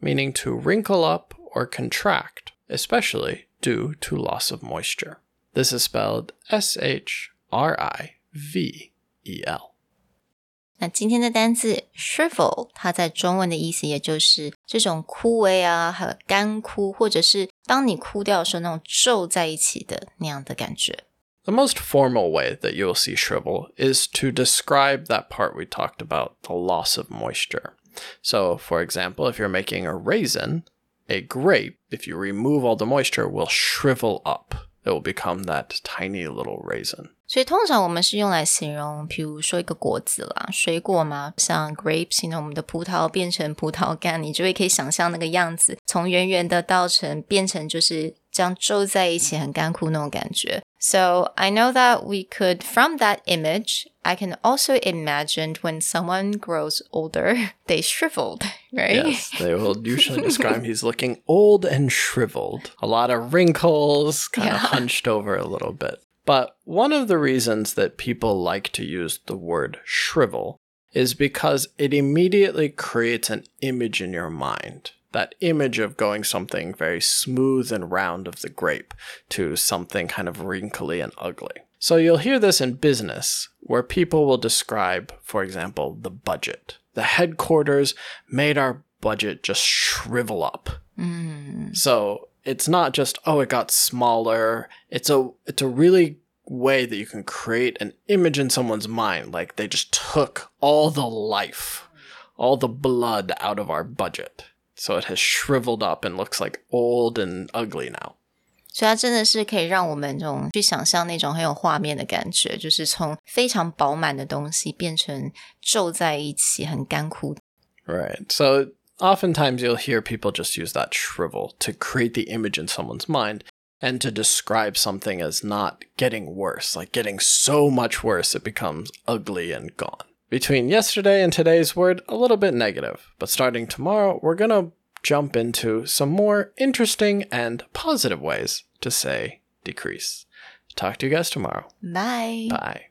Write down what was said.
meaning to wrinkle up or contract, especially due to loss of moisture. This is spelled S H R I V E L. 那今天的单字 shrivel，它在中文的意思也就是这种枯萎啊，和干枯，或者是当你枯掉的时候那种皱在一起的那样的感觉。 The most formal way that you will see shrivel is to describe that part we talked about, the loss of moisture. So, for example, if you're making a raisin, a grape, if you remove all the moisture, will shrivel up. It will become that tiny little raisin. 所以通常我们是用来形容，比如说一个果子啦，水果嘛，像 grapes，形容我们的葡萄变成葡萄干，你就会可以想象那个样子，从圆圆的到成变成就是这样皱在一起，很干枯那种感觉。So I know that we could, from that image, I can also imagine when someone grows older, they shriveled, right? Yes, they will usually describe he's looking old and shriveled. A lot of wrinkles, kind of Yeah. hunched over a little bit. But one of the reasons that people like to use the word shrivel is because it immediately creates an image in your mind. That image of going something very smooth and round of the grape to something kind of wrinkly and ugly. So you'll hear this in business where people will describe, for example, the budget. The headquarters made our budget just shrivel up. Mm. So it's not just oh it got smaller. It's a it's a really way that you can create an image in someone's mind like they just took all the life, all the blood out of our budget. So it has shriveled up and looks like old and ugly now. 所以它真的是可以让我们这种去想象那种很有画面的感觉，就是从非常饱满的东西变成皱在一起，很干枯。 Right. So oftentimes you'll hear people just use that shrivel to create the image in someone's mind and to describe something as not getting worse, like getting so much worse it becomes ugly and gone. Between yesterday and today's word, a little bit negative, but starting tomorrow, we're going to jump into some more interesting and positive ways to say decrease. Talk to you guys tomorrow. Bye. Bye.